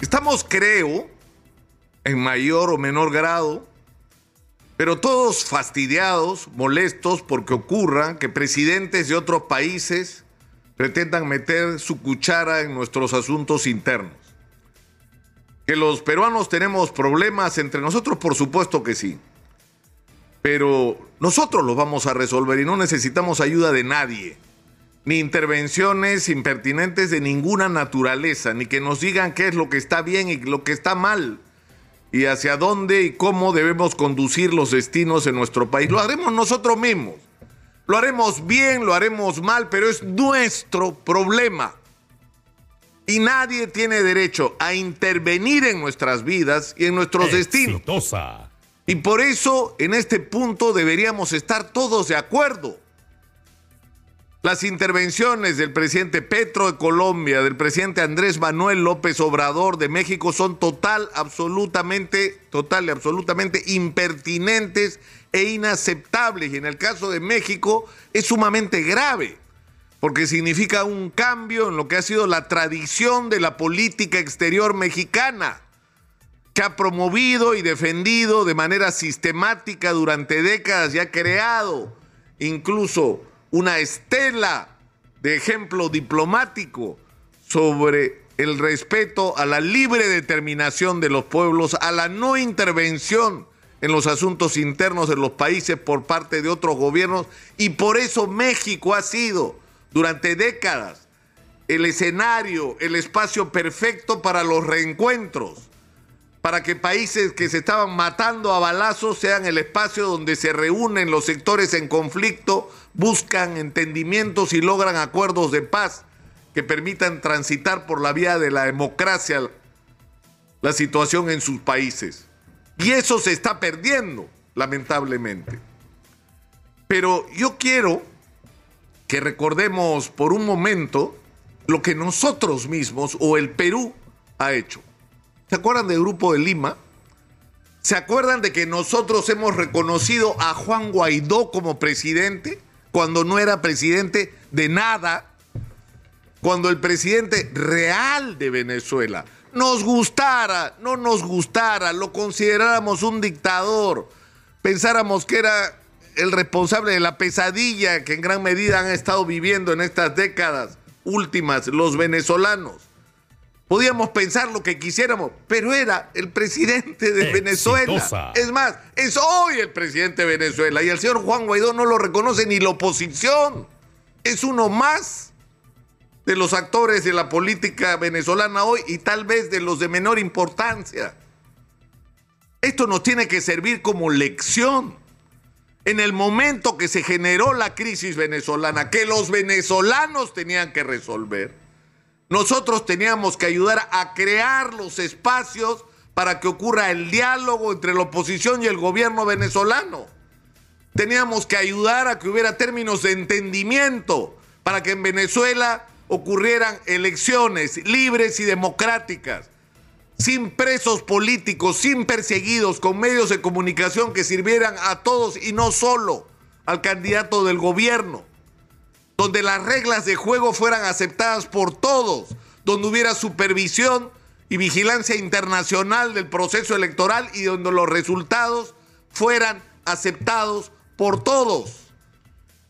Estamos, creo, en mayor o menor grado, pero todos fastidiados, molestos porque ocurra que presidentes de otros países pretendan meter su cuchara en nuestros asuntos internos. Que los peruanos tenemos problemas entre nosotros, por supuesto que sí. Pero nosotros los vamos a resolver y no necesitamos ayuda de nadie ni intervenciones impertinentes de ninguna naturaleza, ni que nos digan qué es lo que está bien y lo que está mal, y hacia dónde y cómo debemos conducir los destinos en nuestro país. Lo haremos nosotros mismos. Lo haremos bien, lo haremos mal, pero es nuestro problema. Y nadie tiene derecho a intervenir en nuestras vidas y en nuestros destinos. Y por eso en este punto deberíamos estar todos de acuerdo. Las intervenciones del presidente Petro de Colombia, del presidente Andrés Manuel López Obrador de México son total, absolutamente, total y absolutamente impertinentes e inaceptables. Y en el caso de México es sumamente grave, porque significa un cambio en lo que ha sido la tradición de la política exterior mexicana, que ha promovido y defendido de manera sistemática durante décadas y ha creado incluso una estela de ejemplo diplomático sobre el respeto a la libre determinación de los pueblos, a la no intervención en los asuntos internos de los países por parte de otros gobiernos. Y por eso México ha sido durante décadas el escenario, el espacio perfecto para los reencuentros para que países que se estaban matando a balazos sean el espacio donde se reúnen los sectores en conflicto, buscan entendimientos y logran acuerdos de paz que permitan transitar por la vía de la democracia la situación en sus países. Y eso se está perdiendo, lamentablemente. Pero yo quiero que recordemos por un momento lo que nosotros mismos o el Perú ha hecho. ¿Se acuerdan del Grupo de Lima? ¿Se acuerdan de que nosotros hemos reconocido a Juan Guaidó como presidente cuando no era presidente de nada? Cuando el presidente real de Venezuela nos gustara, no nos gustara, lo consideráramos un dictador, pensáramos que era el responsable de la pesadilla que en gran medida han estado viviendo en estas décadas últimas los venezolanos. Podíamos pensar lo que quisiéramos, pero era el presidente de Venezuela. Es más, es hoy el presidente de Venezuela y el señor Juan Guaidó no lo reconoce ni la oposición. Es uno más de los actores de la política venezolana hoy y tal vez de los de menor importancia. Esto nos tiene que servir como lección. En el momento que se generó la crisis venezolana, que los venezolanos tenían que resolver, nosotros teníamos que ayudar a crear los espacios para que ocurra el diálogo entre la oposición y el gobierno venezolano. Teníamos que ayudar a que hubiera términos de entendimiento para que en Venezuela ocurrieran elecciones libres y democráticas, sin presos políticos, sin perseguidos, con medios de comunicación que sirvieran a todos y no solo al candidato del gobierno donde las reglas de juego fueran aceptadas por todos, donde hubiera supervisión y vigilancia internacional del proceso electoral y donde los resultados fueran aceptados por todos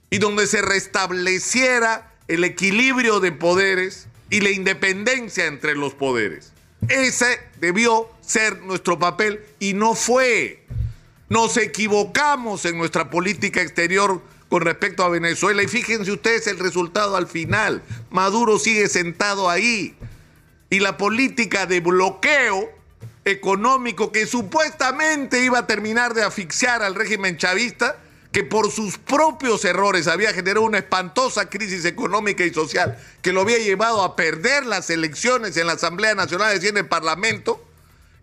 y donde se restableciera el equilibrio de poderes y la independencia entre los poderes. Ese debió ser nuestro papel y no fue. Nos equivocamos en nuestra política exterior con respecto a Venezuela. Y fíjense ustedes el resultado al final. Maduro sigue sentado ahí. Y la política de bloqueo económico que supuestamente iba a terminar de asfixiar al régimen chavista, que por sus propios errores había generado una espantosa crisis económica y social que lo había llevado a perder las elecciones en la Asamblea Nacional y en el Parlamento,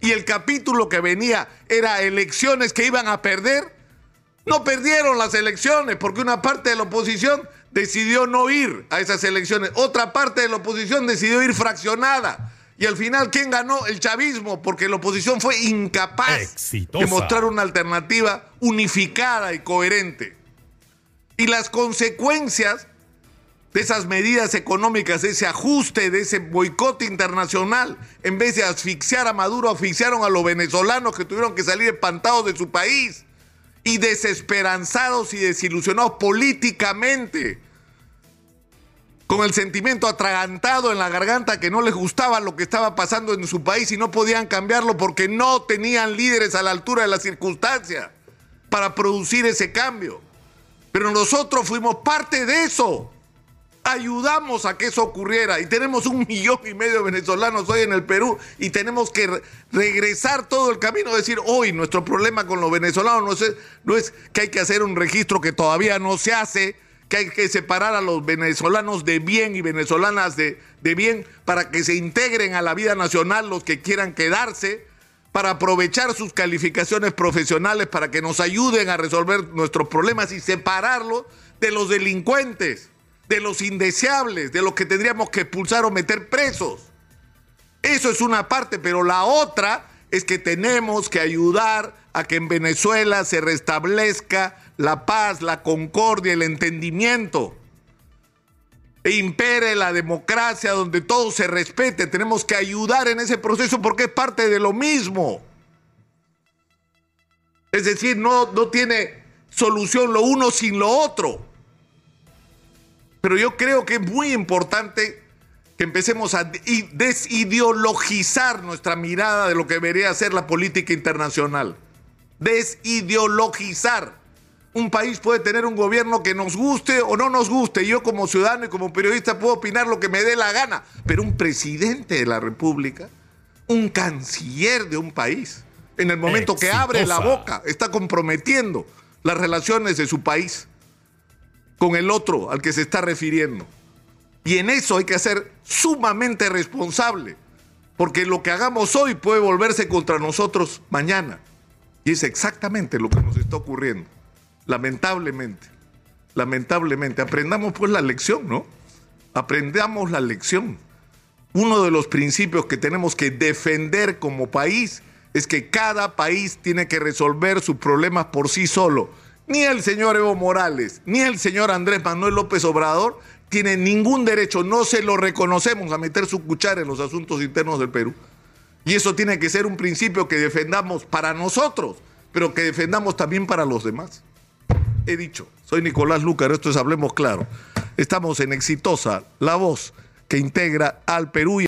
y el capítulo que venía era elecciones que iban a perder, no perdieron las elecciones porque una parte de la oposición decidió no ir a esas elecciones. Otra parte de la oposición decidió ir fraccionada. Y al final, ¿quién ganó? El chavismo, porque la oposición fue incapaz de mostrar una alternativa unificada y coherente. Y las consecuencias de esas medidas económicas, de ese ajuste, de ese boicot internacional. En vez de asfixiar a Maduro, asfixiaron a los venezolanos que tuvieron que salir espantados de su país y desesperanzados y desilusionados políticamente con el sentimiento atragantado en la garganta que no les gustaba lo que estaba pasando en su país y no podían cambiarlo porque no tenían líderes a la altura de las circunstancias para producir ese cambio. Pero nosotros fuimos parte de eso. Ayudamos a que eso ocurriera. Y tenemos un millón y medio de venezolanos hoy en el Perú y tenemos que regresar todo el camino, decir, hoy nuestro problema con los venezolanos no es, no es que hay que hacer un registro que todavía no se hace, que hay que separar a los venezolanos de bien y venezolanas de, de, bien para que se integren a la vida nacional los que quieran quedarse, para aprovechar sus calificaciones profesionales para que nos ayuden a resolver nuestros problemas y separarlos de los delincuentes, de los indeseables, de los que tendríamos que expulsar o meter presos. Eso es una parte, pero la otra es que tenemos que ayudar a que en Venezuela se restablezca la paz, la concordia, el entendimiento. E impere la democracia donde todo se respete. Tenemos que ayudar en ese proceso porque es parte de lo mismo. Es decir, no, no tiene solución lo uno sin lo otro. Pero yo creo que es muy importante que empecemos a desideologizar nuestra mirada de lo que debería ser la política internacional. Desideologizar un país puede tener un gobierno que nos guste o no nos guste. Yo como ciudadano y como periodista puedo opinar lo que me dé la gana. Pero un presidente de la República, un canciller de un país, en el momento que abre la boca, está comprometiendo las relaciones de su país con el otro al que se está refiriendo. Y en eso hay que ser sumamente responsable, porque lo que hagamos hoy puede volverse contra nosotros mañana. Y es exactamente lo que nos está ocurriendo. Lamentablemente, lamentablemente, aprendamos pues la lección, ¿no? Aprendamos la lección. Uno de los principios que tenemos que defender como país es que cada país tiene que resolver sus problemas por sí solo. Ni el señor Evo Morales, ni el señor Andrés Manuel López Obrador tienen ningún derecho, no se lo reconocemos a meter su cuchara en los asuntos internos del Perú. Y eso tiene que ser un principio que defendamos para nosotros, pero que defendamos también para los demás he dicho, soy Nicolás Lucar, esto es Hablemos Claro. Estamos en Exitosa, la voz que integra al Perú.